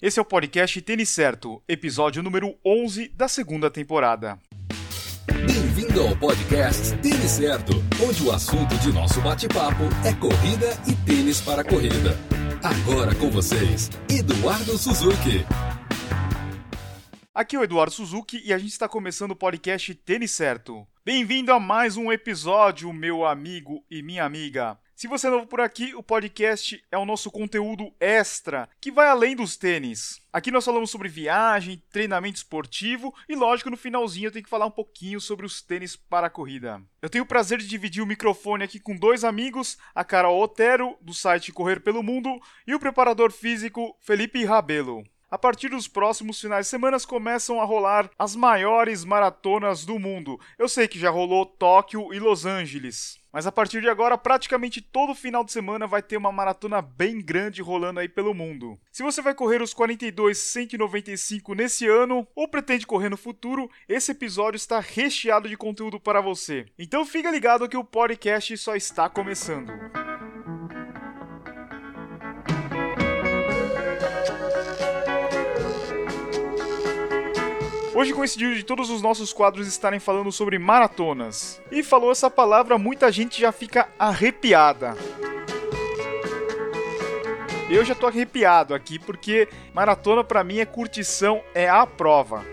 Esse é o podcast Tênis Certo, episódio número 11 da segunda temporada. Bem-vindo ao podcast Tênis Certo, onde o assunto de nosso bate-papo é corrida e tênis para corrida. Agora com vocês, Eduardo Suzuki. Aqui é o Eduardo Suzuki e a gente está começando o podcast Tênis Certo. Bem-vindo a mais um episódio, meu amigo e minha amiga. Se você é novo por aqui, o podcast é o nosso conteúdo extra, que vai além dos tênis. Aqui nós falamos sobre viagem, treinamento esportivo e, lógico, no finalzinho eu tenho que falar um pouquinho sobre os tênis para a corrida. Eu tenho o prazer de dividir o microfone aqui com dois amigos, a Carol Otero, do site Correr pelo Mundo, e o preparador físico Felipe Rabelo. A partir dos próximos finais de semana começam a rolar as maiores maratonas do mundo. Eu sei que já rolou Tóquio e Los Angeles. Mas a partir de agora, praticamente todo final de semana vai ter uma maratona bem grande rolando aí pelo mundo. Se você vai correr os 42 195 nesse ano ou pretende correr no futuro, esse episódio está recheado de conteúdo para você. Então fica ligado que o podcast só está começando. Hoje coincidiu de todos os nossos quadros estarem falando sobre maratonas. E falou essa palavra, muita gente já fica arrepiada. Eu já tô arrepiado aqui porque maratona para mim é curtição, é a prova.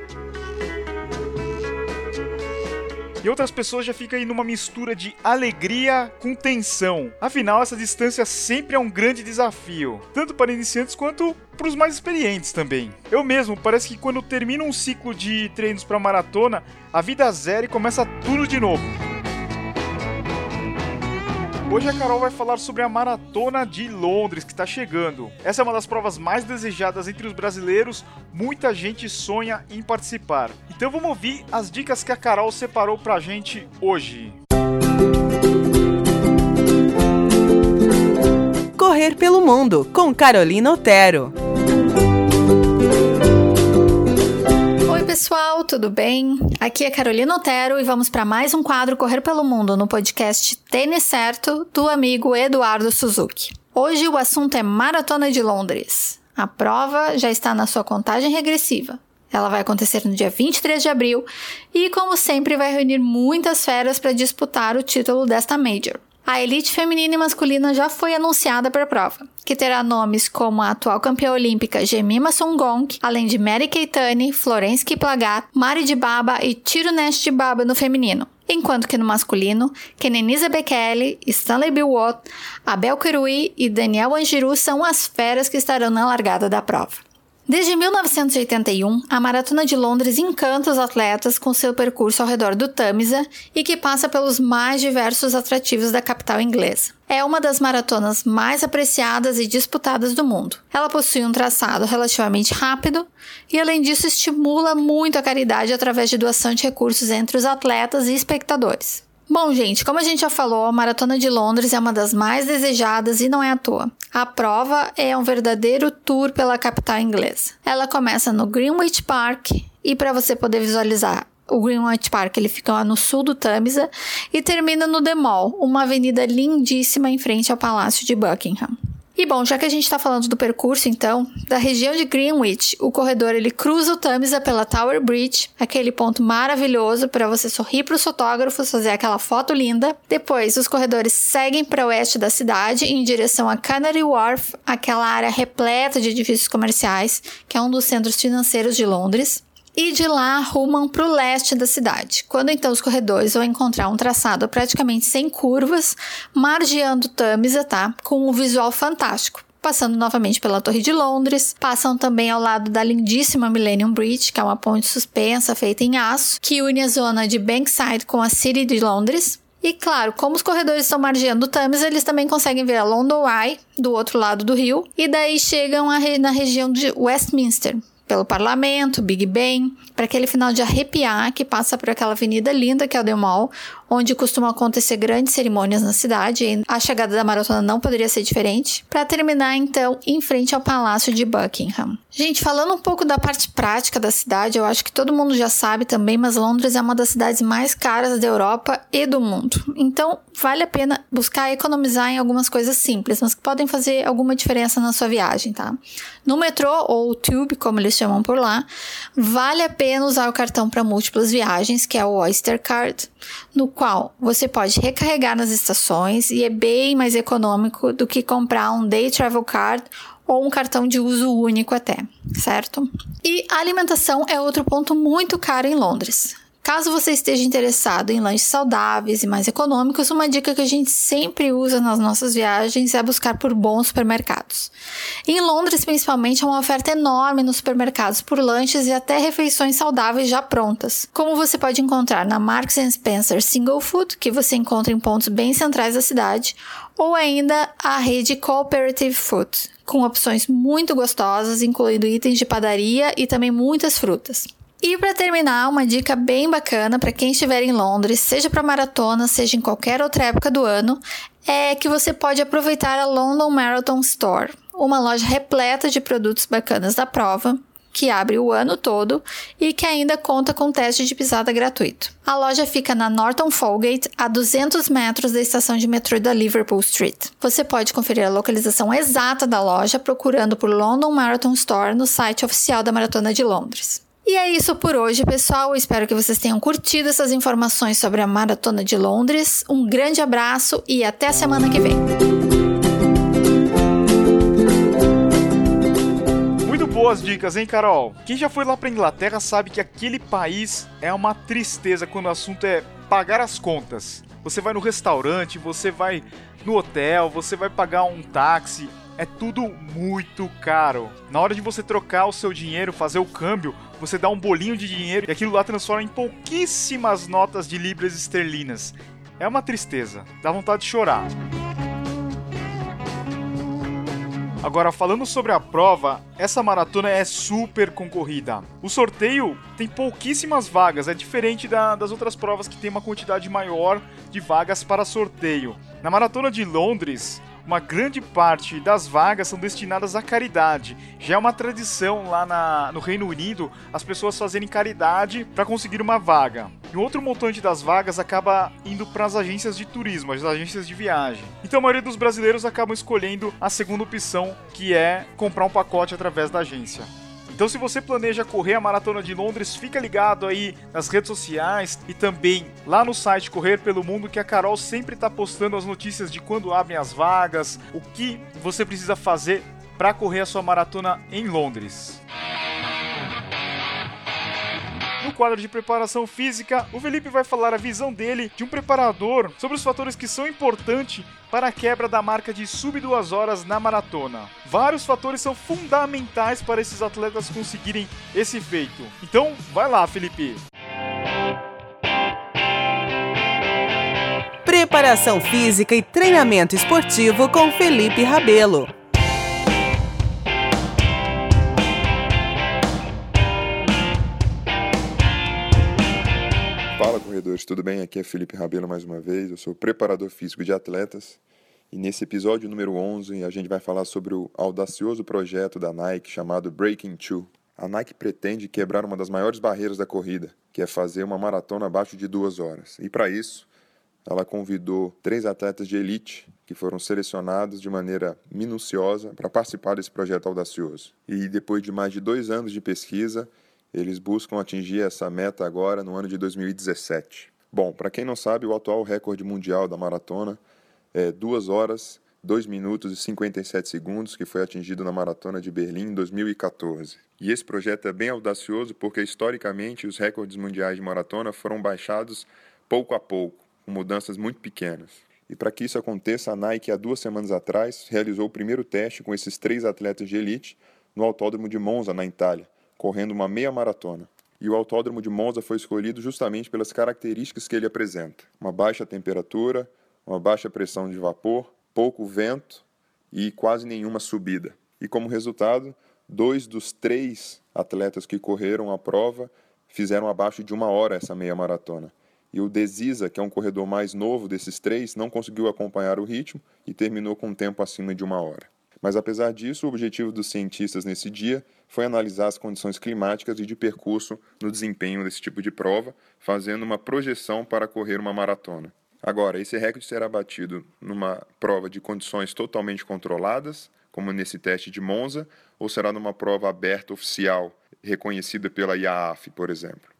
E outras pessoas já ficam aí numa mistura de alegria com tensão. Afinal, essa distância sempre é um grande desafio, tanto para iniciantes quanto para os mais experientes também. Eu mesmo, parece que quando termino um ciclo de treinos para maratona, a vida zero e começa tudo de novo. Hoje a Carol vai falar sobre a Maratona de Londres que está chegando. Essa é uma das provas mais desejadas entre os brasileiros, muita gente sonha em participar. Então vamos ouvir as dicas que a Carol separou pra gente hoje. Correr pelo Mundo, com Carolina Otero. Tudo bem? Aqui é Carolina Otero e vamos para mais um quadro Correr pelo Mundo no podcast Tênis Certo do amigo Eduardo Suzuki. Hoje o assunto é Maratona de Londres. A prova já está na sua contagem regressiva. Ela vai acontecer no dia 23 de abril e, como sempre, vai reunir muitas feras para disputar o título desta Major. A elite feminina e masculina já foi anunciada para a prova, que terá nomes como a atual campeã olímpica Jemima Songong, além de Mary Keitane, Florence Kiplagat, Mari de Baba e Tirunesh de Baba no feminino. Enquanto que no masculino, Kenenisa Bekele, Stanley Bilwot, Abel Kirui e Daniel Angiru são as feras que estarão na largada da prova. Desde 1981, a Maratona de Londres encanta os atletas com seu percurso ao redor do Tamisa e que passa pelos mais diversos atrativos da capital inglesa. É uma das maratonas mais apreciadas e disputadas do mundo. Ela possui um traçado relativamente rápido e, além disso, estimula muito a caridade através de doação de recursos entre os atletas e espectadores. Bom, gente, como a gente já falou, a Maratona de Londres é uma das mais desejadas e não é à toa. A prova é um verdadeiro tour pela capital inglesa. Ela começa no Greenwich Park e para você poder visualizar o Greenwich Park ele fica no sul do Tamisa e termina no The Mall, uma avenida lindíssima em frente ao Palácio de Buckingham. E bom, já que a gente está falando do percurso, então, da região de Greenwich, o corredor ele cruza o Tamisa pela Tower Bridge, aquele ponto maravilhoso para você sorrir para os fotógrafos, fazer aquela foto linda. Depois, os corredores seguem para oeste da cidade em direção a Canary Wharf, aquela área repleta de edifícios comerciais, que é um dos centros financeiros de Londres e de lá rumam para o leste da cidade. Quando então os corredores vão encontrar um traçado praticamente sem curvas, margeando Tamisa, tá? Com um visual fantástico. Passando novamente pela Torre de Londres, passam também ao lado da lindíssima Millennium Bridge, que é uma ponte suspensa feita em aço, que une a zona de Bankside com a City de Londres, e claro, como os corredores estão margeando o Thames, eles também conseguem ver a London Eye, do outro lado do rio, e daí chegam na região de Westminster, pelo parlamento, Big Ben, para aquele final de arrepiar que passa por aquela avenida linda que é o The Mall, onde costumam acontecer grandes cerimônias na cidade, e a chegada da maratona não poderia ser diferente, para terminar então em frente ao Palácio de Buckingham. Gente, falando um pouco da parte prática da cidade, eu acho que todo mundo já sabe também, mas Londres é uma das cidades mais caras da Europa e do mundo. Então, vale a pena buscar economizar em algumas coisas simples, mas que podem fazer alguma diferença na sua viagem, tá? No metrô ou tube, como eles chamam por lá, vale a pena usar o cartão para múltiplas viagens, que é o Oyster Card, no qual você pode recarregar nas estações e é bem mais econômico do que comprar um Day Travel Card ou um cartão de uso único até, certo? E a alimentação é outro ponto muito caro em Londres. Caso você esteja interessado em lanches saudáveis e mais econômicos, uma dica que a gente sempre usa nas nossas viagens é buscar por bons supermercados. Em Londres, principalmente, há uma oferta enorme nos supermercados por lanches e até refeições saudáveis já prontas, como você pode encontrar na Marks Spencer Single Food, que você encontra em pontos bem centrais da cidade, ou ainda a rede Cooperative Food, com opções muito gostosas, incluindo itens de padaria e também muitas frutas. E para terminar, uma dica bem bacana para quem estiver em Londres, seja para maratona, seja em qualquer outra época do ano, é que você pode aproveitar a London Marathon Store, uma loja repleta de produtos bacanas da prova, que abre o ano todo e que ainda conta com teste de pisada gratuito. A loja fica na Norton Folgate, a 200 metros da estação de metrô da Liverpool Street. Você pode conferir a localização exata da loja procurando por London Marathon Store no site oficial da Maratona de Londres. E é isso por hoje, pessoal. espero que vocês tenham curtido essas informações sobre a Maratona de Londres. Um grande abraço e até a semana que vem. Muito boas dicas, hein, Carol? Quem já foi lá pra Inglaterra sabe que aquele país é uma tristeza quando o assunto é pagar as contas. Você vai no restaurante, você vai no hotel, você vai pagar um táxi, é tudo muito caro. Na hora de você trocar o seu dinheiro, fazer o câmbio, você dá um bolinho de dinheiro e aquilo lá transforma em pouquíssimas notas de libras esterlinas. É uma tristeza, dá vontade de chorar. Agora, falando sobre a prova, essa maratona é super concorrida. O sorteio tem pouquíssimas vagas, é diferente da, das outras provas que tem uma quantidade maior de vagas para sorteio. Na maratona de Londres, uma grande parte das vagas são destinadas à caridade. Já é uma tradição lá na, no Reino Unido as pessoas fazerem caridade para conseguir uma vaga. E outro montante das vagas acaba indo para as agências de turismo, as agências de viagem. Então a maioria dos brasileiros acabam escolhendo a segunda opção, que é comprar um pacote através da agência. Então, se você planeja correr a maratona de Londres, fica ligado aí nas redes sociais e também lá no site Correr pelo Mundo, que a Carol sempre está postando as notícias de quando abrem as vagas, o que você precisa fazer para correr a sua maratona em Londres. No quadro de preparação física, o Felipe vai falar a visão dele de um preparador sobre os fatores que são importantes para a quebra da marca de sub 2 horas na maratona. Vários fatores são fundamentais para esses atletas conseguirem esse feito. Então, vai lá, Felipe. Preparação física e treinamento esportivo com Felipe Rabelo. Corredores, tudo bem? Aqui é Felipe Rabelo mais uma vez, eu sou preparador físico de atletas e nesse episódio número 11 a gente vai falar sobre o audacioso projeto da Nike chamado Breaking Two. A Nike pretende quebrar uma das maiores barreiras da corrida, que é fazer uma maratona abaixo de duas horas. E para isso, ela convidou três atletas de elite que foram selecionados de maneira minuciosa para participar desse projeto audacioso. E depois de mais de dois anos de pesquisa, eles buscam atingir essa meta agora no ano de 2017. Bom, para quem não sabe, o atual recorde mundial da maratona é 2 horas, 2 minutos e 57 segundos, que foi atingido na maratona de Berlim em 2014. E esse projeto é bem audacioso porque, historicamente, os recordes mundiais de maratona foram baixados pouco a pouco, com mudanças muito pequenas. E para que isso aconteça, a Nike, há duas semanas atrás, realizou o primeiro teste com esses três atletas de elite no Autódromo de Monza, na Itália correndo uma meia maratona. E o autódromo de Monza foi escolhido justamente pelas características que ele apresenta: uma baixa temperatura, uma baixa pressão de vapor, pouco vento e quase nenhuma subida. E como resultado, dois dos três atletas que correram a prova fizeram abaixo de uma hora essa meia maratona. E o Desisa, que é um corredor mais novo desses três, não conseguiu acompanhar o ritmo e terminou com um tempo acima de uma hora. Mas apesar disso, o objetivo dos cientistas nesse dia foi analisar as condições climáticas e de percurso no desempenho desse tipo de prova, fazendo uma projeção para correr uma maratona. Agora, esse recorde será batido numa prova de condições totalmente controladas, como nesse teste de Monza, ou será numa prova aberta oficial, reconhecida pela IAAF, por exemplo.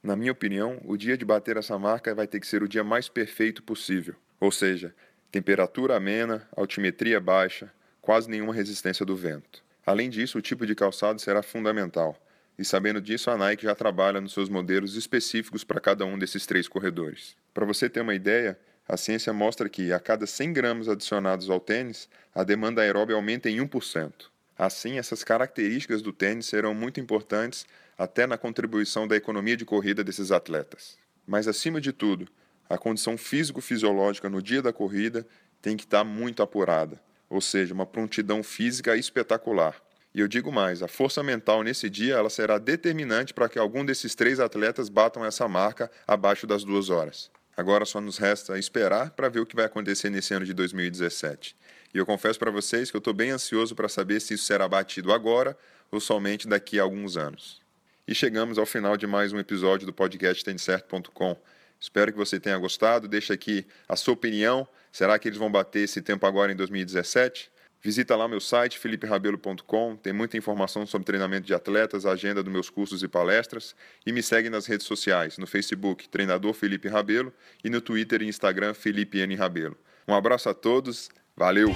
Na minha opinião, o dia de bater essa marca vai ter que ser o dia mais perfeito possível, ou seja, temperatura amena, altimetria baixa, quase nenhuma resistência do vento. Além disso, o tipo de calçado será fundamental, e sabendo disso, a Nike já trabalha nos seus modelos específicos para cada um desses três corredores. Para você ter uma ideia, a ciência mostra que a cada 100 gramas adicionados ao tênis, a demanda aeróbica aumenta em 1%. Assim, essas características do tênis serão muito importantes até na contribuição da economia de corrida desses atletas. Mas, acima de tudo, a condição físico-fisiológica no dia da corrida tem que estar muito apurada, ou seja, uma prontidão física espetacular. E eu digo mais, a força mental nesse dia ela será determinante para que algum desses três atletas batam essa marca abaixo das duas horas. Agora só nos resta esperar para ver o que vai acontecer nesse ano de 2017. E eu confesso para vocês que eu estou bem ansioso para saber se isso será batido agora ou somente daqui a alguns anos. E chegamos ao final de mais um episódio do podcast Tencerto.com. Espero que você tenha gostado. Deixa aqui a sua opinião. Será que eles vão bater esse tempo agora em 2017? Visita lá meu site, feliperabelo.com, tem muita informação sobre treinamento de atletas, agenda dos meus cursos e palestras, e me segue nas redes sociais, no Facebook, Treinador Felipe Rabelo, e no Twitter e Instagram, Felipe N. Rabelo. Um abraço a todos, valeu!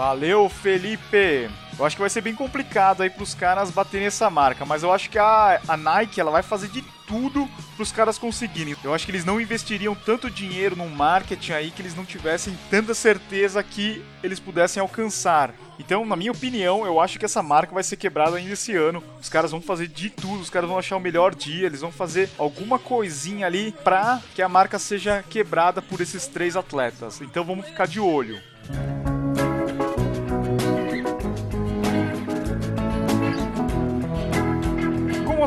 Valeu, Felipe! Eu acho que vai ser bem complicado aí pros caras baterem essa marca, mas eu acho que a, a Nike ela vai fazer de tudo pros caras conseguirem. Eu acho que eles não investiriam tanto dinheiro no marketing aí que eles não tivessem tanta certeza que eles pudessem alcançar. Então, na minha opinião, eu acho que essa marca vai ser quebrada ainda esse ano. Os caras vão fazer de tudo, os caras vão achar o melhor dia, eles vão fazer alguma coisinha ali pra que a marca seja quebrada por esses três atletas. Então, vamos ficar de olho.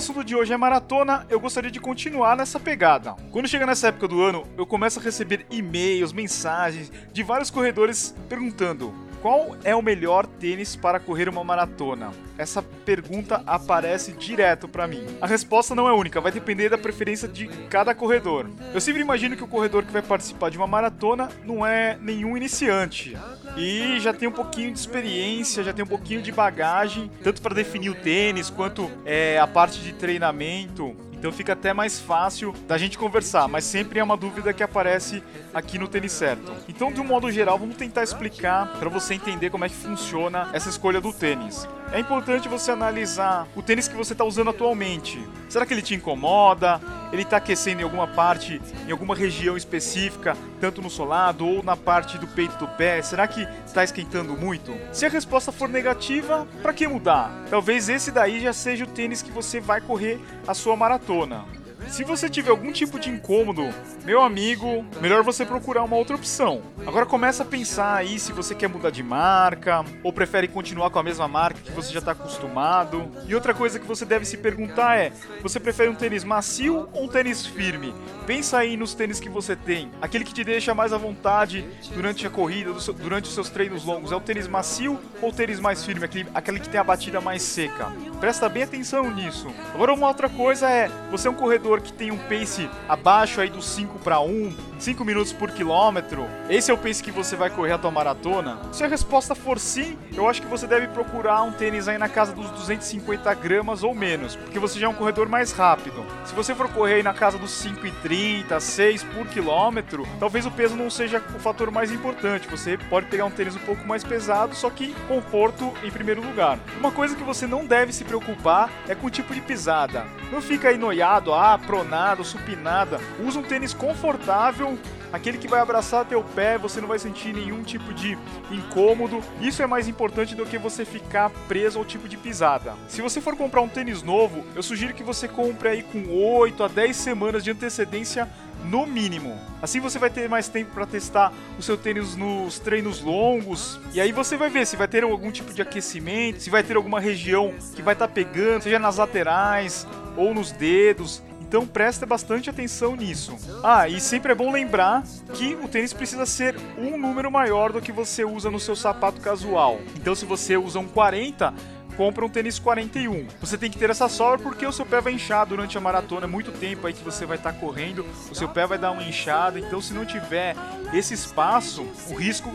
Assunto de hoje é maratona, eu gostaria de continuar nessa pegada. Quando chega nessa época do ano, eu começo a receber e-mails, mensagens de vários corredores perguntando: qual é o melhor tênis para correr uma maratona? Essa pergunta aparece direto para mim. A resposta não é única, vai depender da preferência de cada corredor. Eu sempre imagino que o corredor que vai participar de uma maratona não é nenhum iniciante e já tem um pouquinho de experiência, já tem um pouquinho de bagagem, tanto para definir o tênis quanto é, a parte de treinamento. Então fica até mais fácil da gente conversar, mas sempre é uma dúvida que aparece aqui no Tênis Certo. Então, de um modo geral, vamos tentar explicar para você entender como é que funciona essa escolha do tênis. É importante você analisar o tênis que você está usando atualmente. Será que ele te incomoda? Ele está aquecendo em alguma parte, em alguma região específica, tanto no solado ou na parte do peito do pé? Será que está esquentando muito? Se a resposta for negativa, para que mudar? Talvez esse daí já seja o tênis que você vai correr a sua maratona detona. Se você tiver algum tipo de incômodo, meu amigo, melhor você procurar uma outra opção. Agora começa a pensar aí se você quer mudar de marca ou prefere continuar com a mesma marca que você já está acostumado. E outra coisa que você deve se perguntar é: você prefere um tênis macio ou um tênis firme? Pensa aí nos tênis que você tem. Aquele que te deixa mais à vontade durante a corrida, durante os seus treinos longos. É o tênis macio ou o tênis mais firme? Aquele, aquele que tem a batida mais seca. Presta bem atenção nisso. Agora uma outra coisa é: você é um corredor que tem um pace abaixo aí dos 5 para 1, 5 minutos por quilômetro, esse é o pace que você vai correr a tua maratona? Se a resposta for sim, eu acho que você deve procurar um tênis aí na casa dos 250 gramas ou menos, porque você já é um corredor mais rápido. Se você for correr aí na casa dos 5,30, 6 por quilômetro, talvez o peso não seja o fator mais importante. Você pode pegar um tênis um pouco mais pesado, só que conforto em primeiro lugar. Uma coisa que você não deve se preocupar é com o tipo de pisada. Não fica aí noiado, ah, pronado, supinada. Usa um tênis confortável aquele que vai abraçar teu pé, você não vai sentir nenhum tipo de incômodo. Isso é mais importante do que você ficar preso ao tipo de pisada. Se você for comprar um tênis novo, eu sugiro que você compre aí com 8 a 10 semanas de antecedência no mínimo. Assim você vai ter mais tempo para testar o seu tênis nos treinos longos e aí você vai ver se vai ter algum tipo de aquecimento, se vai ter alguma região que vai estar tá pegando, seja nas laterais ou nos dedos. Então presta bastante atenção nisso. Ah, e sempre é bom lembrar que o tênis precisa ser um número maior do que você usa no seu sapato casual. Então se você usa um 40, compra um tênis 41. Você tem que ter essa sola porque o seu pé vai inchar durante a maratona, é muito tempo aí que você vai estar tá correndo, o seu pé vai dar uma inchada, então se não tiver esse espaço, o risco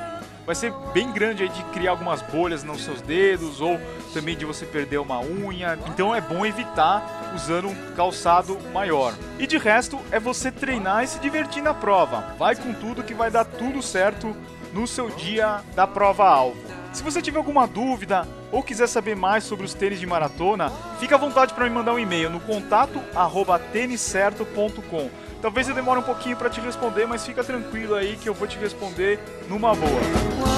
vai ser bem grande aí de criar algumas bolhas nos seus dedos ou também de você perder uma unha. Então é bom evitar usando um calçado maior. E de resto é você treinar e se divertir na prova. Vai com tudo que vai dar tudo certo no seu dia da prova alvo. Se você tiver alguma dúvida ou quiser saber mais sobre os tênis de maratona, fica à vontade para me mandar um e-mail no contato têniscerto.com. Talvez eu demore um pouquinho para te responder, mas fica tranquilo aí que eu vou te responder numa boa.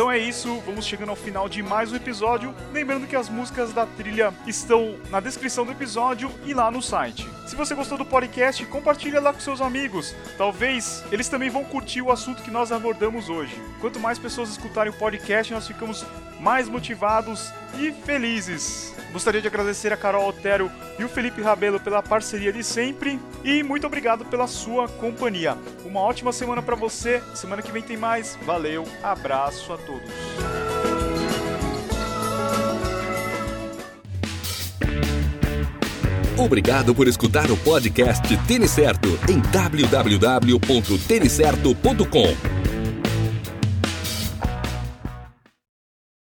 Então é isso, vamos chegando ao final de mais um episódio. Lembrando que as músicas da trilha estão na descrição do episódio e lá no site. Se você gostou do podcast, compartilha lá com seus amigos. Talvez eles também vão curtir o assunto que nós abordamos hoje. Quanto mais pessoas escutarem o podcast, nós ficamos mais motivados e felizes. Gostaria de agradecer a Carol Otero e o Felipe Rabelo pela parceria de sempre e muito obrigado pela sua companhia. Uma ótima semana para você. Semana que vem tem mais. Valeu, abraço a todos. Obrigado por escutar o podcast Tênis Certo em www.tenicerto.com.